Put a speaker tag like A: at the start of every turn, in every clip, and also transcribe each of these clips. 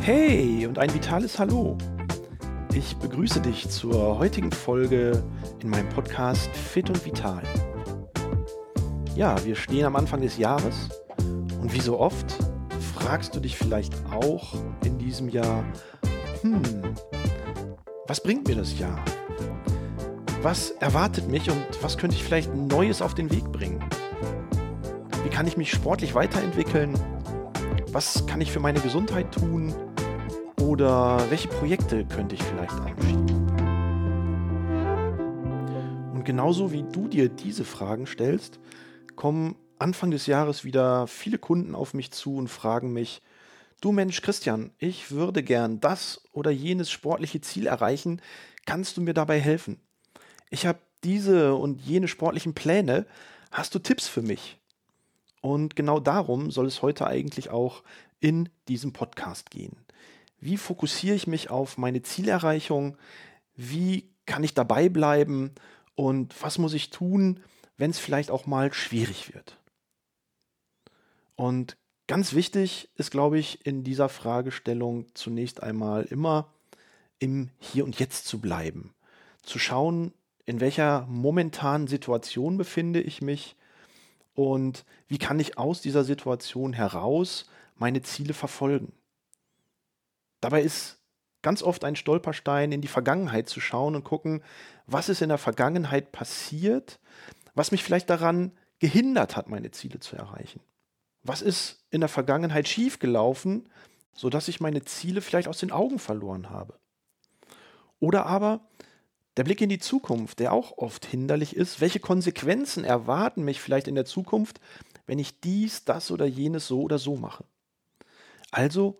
A: Hey und ein vitales Hallo. Ich begrüße dich zur heutigen Folge in meinem Podcast Fit und Vital. Ja, wir stehen am Anfang des Jahres und wie so oft fragst du dich vielleicht auch in diesem Jahr, hm, was bringt mir das Jahr? Was erwartet mich und was könnte ich vielleicht Neues auf den Weg bringen? Wie kann ich mich sportlich weiterentwickeln? Was kann ich für meine Gesundheit tun? Oder welche Projekte könnte ich vielleicht anschieben? Und genauso wie du dir diese Fragen stellst, kommen Anfang des Jahres wieder viele Kunden auf mich zu und fragen mich, du Mensch Christian, ich würde gern das oder jenes sportliche Ziel erreichen, kannst du mir dabei helfen? Ich habe diese und jene sportlichen Pläne, hast du Tipps für mich? Und genau darum soll es heute eigentlich auch in diesem Podcast gehen. Wie fokussiere ich mich auf meine Zielerreichung? Wie kann ich dabei bleiben? Und was muss ich tun, wenn es vielleicht auch mal schwierig wird? Und ganz wichtig ist, glaube ich, in dieser Fragestellung zunächst einmal immer im Hier und Jetzt zu bleiben. Zu schauen, in welcher momentanen Situation befinde ich mich und wie kann ich aus dieser Situation heraus meine Ziele verfolgen. Dabei ist ganz oft ein Stolperstein, in die Vergangenheit zu schauen und gucken, was ist in der Vergangenheit passiert, was mich vielleicht daran gehindert hat, meine Ziele zu erreichen. Was ist in der Vergangenheit schiefgelaufen, sodass ich meine Ziele vielleicht aus den Augen verloren habe. Oder aber der Blick in die Zukunft, der auch oft hinderlich ist. Welche Konsequenzen erwarten mich vielleicht in der Zukunft, wenn ich dies, das oder jenes so oder so mache? Also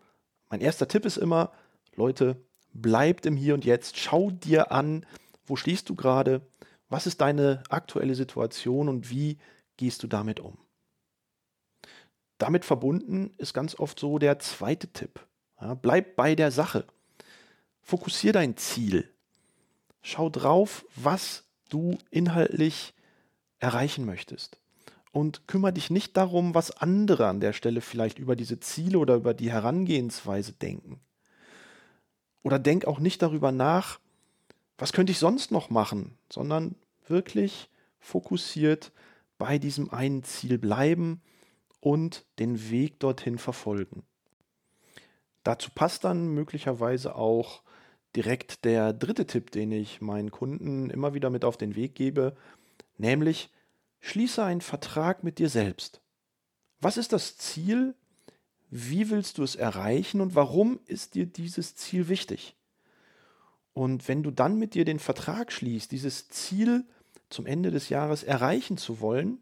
A: mein erster Tipp ist immer, Leute, bleibt im Hier und Jetzt, schau dir an, wo stehst du gerade, was ist deine aktuelle Situation und wie gehst du damit um. Damit verbunden ist ganz oft so der zweite Tipp. Ja, bleib bei der Sache. Fokussier dein Ziel. Schau drauf, was du inhaltlich erreichen möchtest und kümmere dich nicht darum, was andere an der Stelle vielleicht über diese Ziele oder über die Herangehensweise denken. Oder denk auch nicht darüber nach, was könnte ich sonst noch machen, sondern wirklich fokussiert bei diesem einen Ziel bleiben und den Weg dorthin verfolgen. Dazu passt dann möglicherweise auch direkt der dritte Tipp, den ich meinen Kunden immer wieder mit auf den Weg gebe, nämlich Schließe einen Vertrag mit dir selbst. Was ist das Ziel? Wie willst du es erreichen und warum ist dir dieses Ziel wichtig? Und wenn du dann mit dir den Vertrag schließt, dieses Ziel zum Ende des Jahres erreichen zu wollen,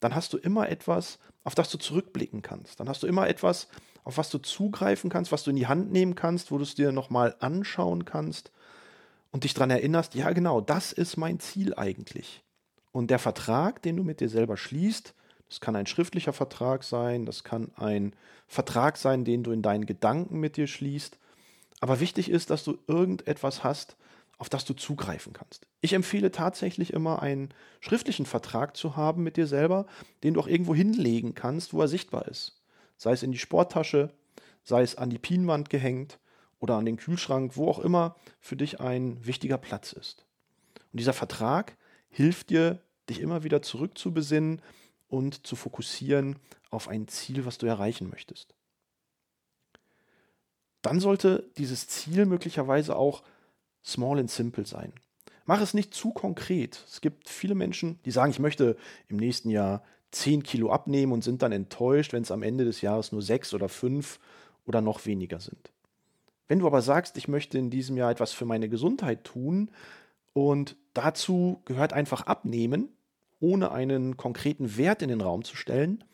A: dann hast du immer etwas, auf das du zurückblicken kannst. Dann hast du immer etwas, auf was du zugreifen kannst, was du in die Hand nehmen kannst, wo du es dir nochmal anschauen kannst und dich daran erinnerst, ja genau, das ist mein Ziel eigentlich. Und der Vertrag, den du mit dir selber schließt, das kann ein schriftlicher Vertrag sein, das kann ein Vertrag sein, den du in deinen Gedanken mit dir schließt. Aber wichtig ist, dass du irgendetwas hast, auf das du zugreifen kannst. Ich empfehle tatsächlich immer einen schriftlichen Vertrag zu haben mit dir selber, den du auch irgendwo hinlegen kannst, wo er sichtbar ist. Sei es in die Sporttasche, sei es an die Pienwand gehängt oder an den Kühlschrank, wo auch immer für dich ein wichtiger Platz ist. Und dieser Vertrag, hilft dir, dich immer wieder zurückzubesinnen und zu fokussieren auf ein Ziel, was du erreichen möchtest. Dann sollte dieses Ziel möglicherweise auch small and simple sein. Mach es nicht zu konkret. Es gibt viele Menschen, die sagen, ich möchte im nächsten Jahr 10 Kilo abnehmen und sind dann enttäuscht, wenn es am Ende des Jahres nur 6 oder 5 oder noch weniger sind. Wenn du aber sagst, ich möchte in diesem Jahr etwas für meine Gesundheit tun, und dazu gehört einfach abnehmen, ohne einen konkreten Wert in den Raum zu stellen.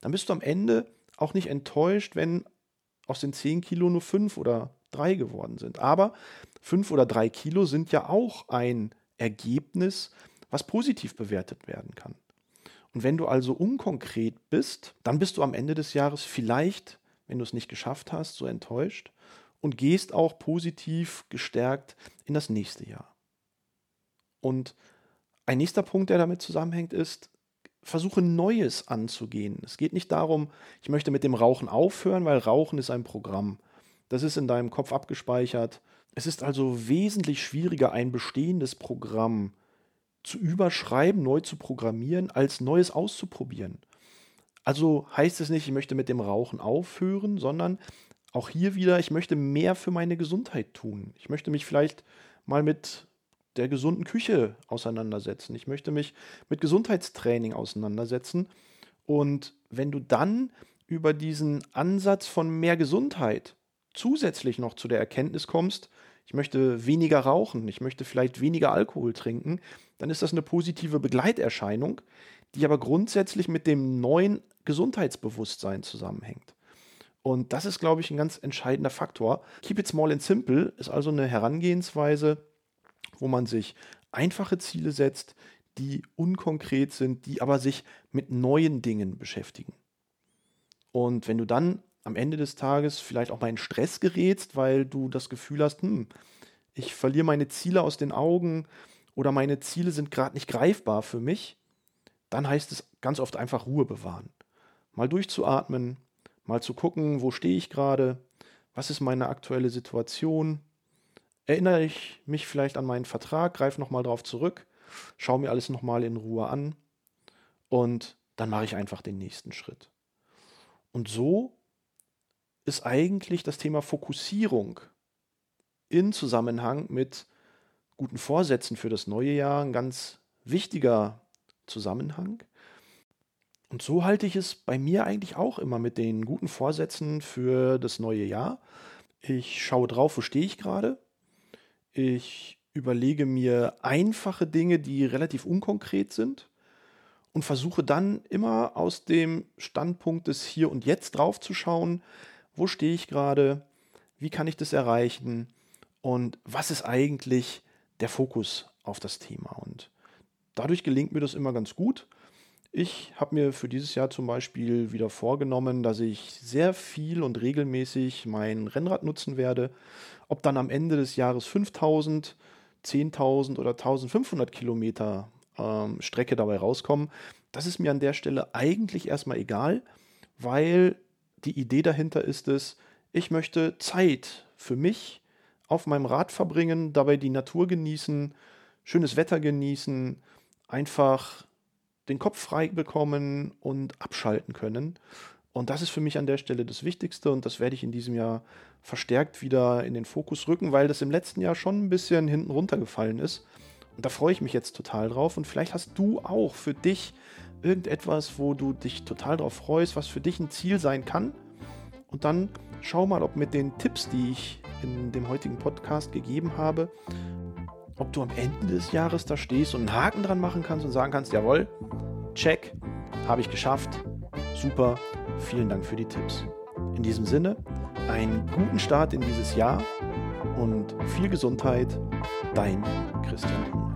A: Dann bist du am Ende auch nicht enttäuscht, wenn aus den 10 Kilo nur 5 oder 3 geworden sind. Aber 5 oder 3 Kilo sind ja auch ein Ergebnis, was positiv bewertet werden kann. Und wenn du also unkonkret bist, dann bist du am Ende des Jahres vielleicht, wenn du es nicht geschafft hast, so enttäuscht und gehst auch positiv gestärkt in das nächste Jahr. Und ein nächster Punkt, der damit zusammenhängt, ist, versuche Neues anzugehen. Es geht nicht darum, ich möchte mit dem Rauchen aufhören, weil Rauchen ist ein Programm. Das ist in deinem Kopf abgespeichert. Es ist also wesentlich schwieriger, ein bestehendes Programm zu überschreiben, neu zu programmieren, als Neues auszuprobieren. Also heißt es nicht, ich möchte mit dem Rauchen aufhören, sondern auch hier wieder, ich möchte mehr für meine Gesundheit tun. Ich möchte mich vielleicht mal mit der gesunden Küche auseinandersetzen. Ich möchte mich mit Gesundheitstraining auseinandersetzen. Und wenn du dann über diesen Ansatz von mehr Gesundheit zusätzlich noch zu der Erkenntnis kommst, ich möchte weniger rauchen, ich möchte vielleicht weniger Alkohol trinken, dann ist das eine positive Begleiterscheinung, die aber grundsätzlich mit dem neuen Gesundheitsbewusstsein zusammenhängt. Und das ist, glaube ich, ein ganz entscheidender Faktor. Keep it small and simple ist also eine Herangehensweise, wo man sich einfache Ziele setzt, die unkonkret sind, die aber sich mit neuen Dingen beschäftigen. Und wenn du dann am Ende des Tages vielleicht auch mal in Stress gerätst, weil du das Gefühl hast, hm, ich verliere meine Ziele aus den Augen oder meine Ziele sind gerade nicht greifbar für mich, dann heißt es ganz oft einfach Ruhe bewahren. Mal durchzuatmen, mal zu gucken, wo stehe ich gerade, was ist meine aktuelle Situation, erinnere ich mich vielleicht an meinen Vertrag, greife nochmal drauf zurück, schaue mir alles nochmal in Ruhe an und dann mache ich einfach den nächsten Schritt. Und so ist eigentlich das Thema Fokussierung in Zusammenhang mit guten Vorsätzen für das neue Jahr ein ganz wichtiger Zusammenhang. Und so halte ich es bei mir eigentlich auch immer mit den guten Vorsätzen für das neue Jahr. Ich schaue drauf, wo stehe ich gerade, ich überlege mir einfache Dinge, die relativ unkonkret sind und versuche dann immer aus dem Standpunkt des Hier und Jetzt drauf zu schauen, wo stehe ich gerade, wie kann ich das erreichen und was ist eigentlich der Fokus auf das Thema. Und dadurch gelingt mir das immer ganz gut. Ich habe mir für dieses Jahr zum Beispiel wieder vorgenommen, dass ich sehr viel und regelmäßig mein Rennrad nutzen werde ob dann am Ende des Jahres 5000, 10.000 oder 1500 Kilometer ähm, Strecke dabei rauskommen, das ist mir an der Stelle eigentlich erstmal egal, weil die Idee dahinter ist es, ich möchte Zeit für mich auf meinem Rad verbringen, dabei die Natur genießen, schönes Wetter genießen, einfach den Kopf frei bekommen und abschalten können. Und das ist für mich an der Stelle das Wichtigste und das werde ich in diesem Jahr verstärkt wieder in den Fokus rücken, weil das im letzten Jahr schon ein bisschen hinten runtergefallen ist. Und da freue ich mich jetzt total drauf. Und vielleicht hast du auch für dich irgendetwas, wo du dich total drauf freust, was für dich ein Ziel sein kann. Und dann schau mal, ob mit den Tipps, die ich in dem heutigen Podcast gegeben habe, ob du am Ende des Jahres da stehst und einen Haken dran machen kannst und sagen kannst, jawohl, check, habe ich geschafft, super, vielen Dank für die Tipps. In diesem Sinne, einen guten Start in dieses Jahr und viel Gesundheit. Dein Christian.